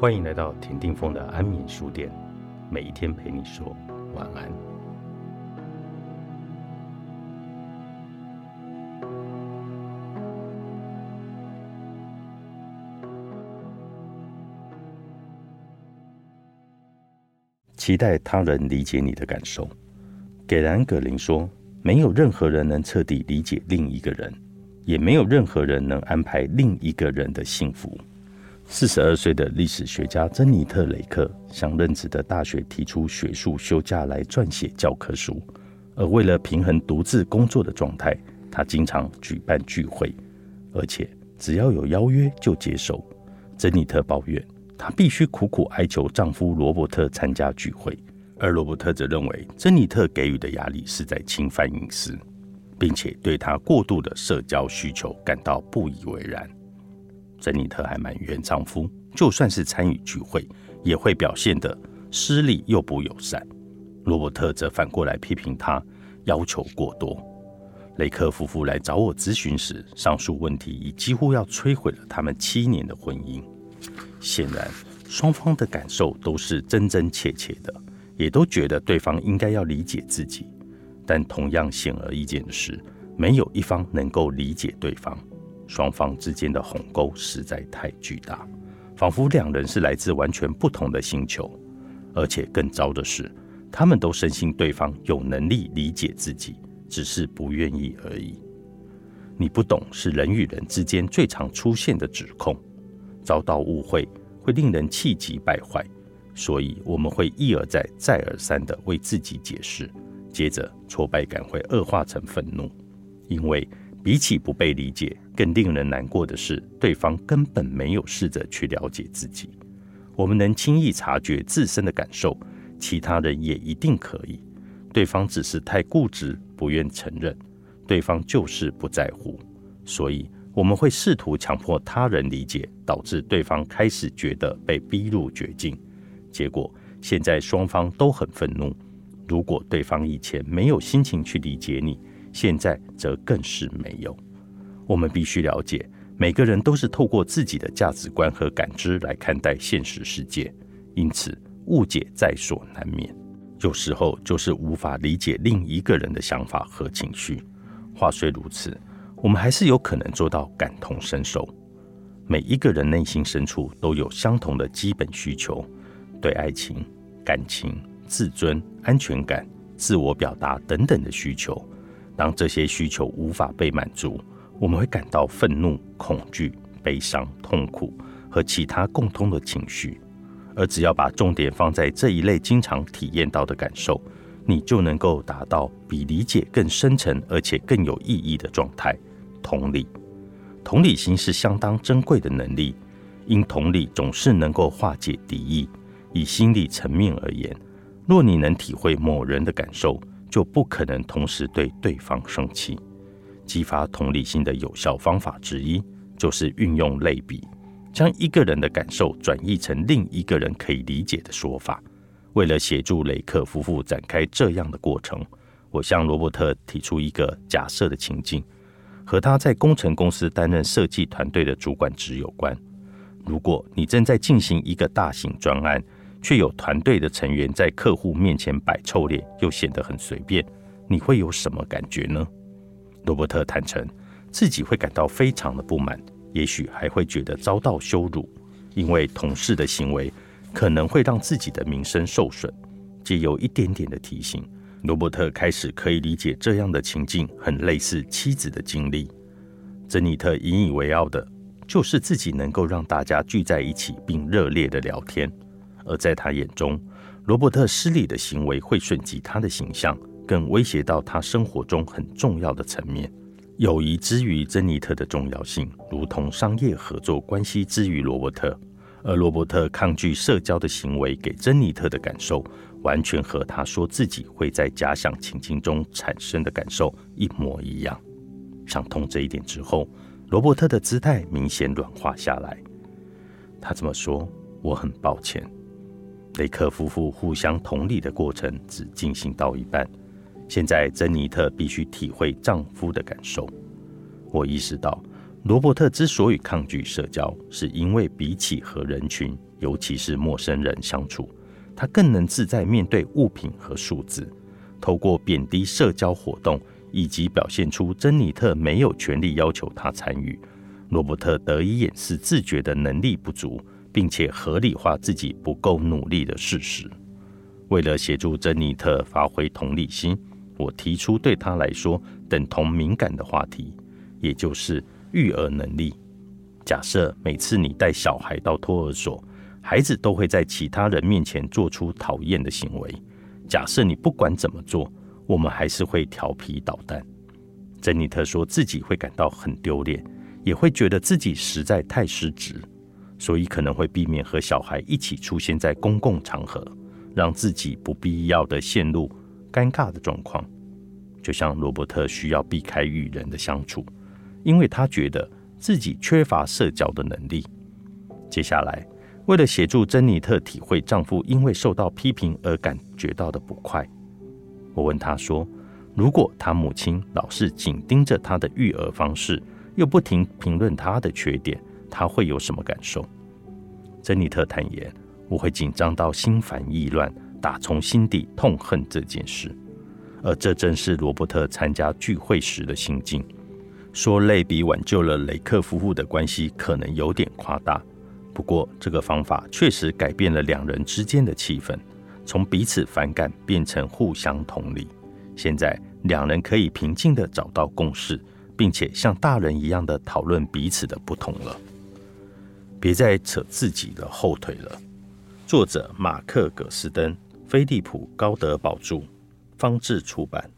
欢迎来到田定峰的安眠书店，每一天陪你说晚安。期待他人理解你的感受。给兰葛林说：“没有任何人能彻底理解另一个人，也没有任何人能安排另一个人的幸福。”四十二岁的历史学家珍妮特·雷克向任职的大学提出学术休假来撰写教科书，而为了平衡独自工作的状态，她经常举办聚会，而且只要有邀约就接受。珍妮特抱怨，她必须苦苦哀求丈夫罗伯特参加聚会，而罗伯特则认为珍妮特给予的压力是在侵犯隐私，并且对她过度的社交需求感到不以为然。珍妮特还埋怨丈夫，就算是参与聚会，也会表现得失礼又不友善。罗伯特则反过来批评他要求过多。雷克夫妇来找我咨询时，上述问题已几乎要摧毁了他们七年的婚姻。显然，双方的感受都是真真切切的，也都觉得对方应该要理解自己。但同样显而易见的是，没有一方能够理解对方。双方之间的鸿沟实在太巨大，仿佛两人是来自完全不同的星球。而且更糟的是，他们都深信对方有能力理解自己，只是不愿意而已。你不懂是人与人之间最常出现的指控，遭到误会会令人气急败坏，所以我们会一而再、再而三地为自己解释。接着，挫败感会恶化成愤怒，因为。比起不被理解，更令人难过的是，对方根本没有试着去了解自己。我们能轻易察觉自身的感受，其他人也一定可以。对方只是太固执，不愿承认。对方就是不在乎，所以我们会试图强迫他人理解，导致对方开始觉得被逼入绝境。结果，现在双方都很愤怒。如果对方以前没有心情去理解你，现在则更是没有。我们必须了解，每个人都是透过自己的价值观和感知来看待现实世界，因此误解在所难免。有时候就是无法理解另一个人的想法和情绪。话虽如此，我们还是有可能做到感同身受。每一个人内心深处都有相同的基本需求：对爱情、感情、自尊、安全感、自我表达等等的需求。当这些需求无法被满足，我们会感到愤怒、恐惧、悲伤、痛苦和其他共通的情绪。而只要把重点放在这一类经常体验到的感受，你就能够达到比理解更深沉而且更有意义的状态——同理。同理心是相当珍贵的能力，因同理总是能够化解敌意。以心理层面而言，若你能体会某人的感受，就不可能同时对对方生气。激发同理心的有效方法之一，就是运用类比，将一个人的感受转译成另一个人可以理解的说法。为了协助雷克夫妇展开这样的过程，我向罗伯特提出一个假设的情境，和他在工程公司担任设计团队的主管职有关。如果你正在进行一个大型专案，却有团队的成员在客户面前摆臭脸，又显得很随便，你会有什么感觉呢？罗伯特坦诚自己会感到非常的不满，也许还会觉得遭到羞辱，因为同事的行为可能会让自己的名声受损。借由一点点的提醒，罗伯特开始可以理解这样的情境很类似妻子的经历。珍妮特引以为傲的就是自己能够让大家聚在一起并热烈的聊天。而在他眼中，罗伯特失礼的行为会损及他的形象，更威胁到他生活中很重要的层面。友谊之于珍妮特的重要性，如同商业合作关系之于罗伯特。而罗伯特抗拒社交的行为给珍妮特的感受，完全和他说自己会在假想情境中产生的感受一模一样。想通这一点之后，罗伯特的姿态明显软化下来。他这么说：“我很抱歉。”雷克夫妇互相同理的过程只进行到一半，现在珍妮特必须体会丈夫的感受。我意识到，罗伯特之所以抗拒社交，是因为比起和人群，尤其是陌生人相处，他更能自在面对物品和数字。透过贬低社交活动，以及表现出珍妮特没有权利要求他参与，罗伯特得以掩饰自觉的能力不足，并且合理化自己不够努力的事实。为了协助珍妮特发挥同理心，我提出对他来说等同敏感的话题，也就是育儿能力。假设每次你带小孩到托儿所，孩子都会在其他人面前做出讨厌的行为。假设你不管怎么做，我们还是会调皮捣蛋。珍妮特说自己会感到很丢脸，也会觉得自己实在太失职，所以可能会避免和小孩一起出现在公共场合，让自己不必要的陷入尴尬的状况。就像罗伯特需要避开与人的相处，因为他觉得。自己缺乏社交的能力。接下来，为了协助珍妮特体会丈夫因为受到批评而感觉到的不快，我问她说：“如果她母亲老是紧盯着她的育儿方式，又不停评论她的缺点，她会有什么感受？”珍妮特坦言：“我会紧张到心烦意乱，打从心底痛恨这件事。”而这正是罗伯特参加聚会时的心境。说类比挽救了雷克夫妇的关系，可能有点夸大。不过，这个方法确实改变了两人之间的气氛，从彼此反感变成互相同理。现在，两人可以平静地找到共识，并且像大人一样的讨论彼此的不同了。别再扯自己的后腿了。作者：马克·葛斯登，飞利浦·高德宝柱，方志出版。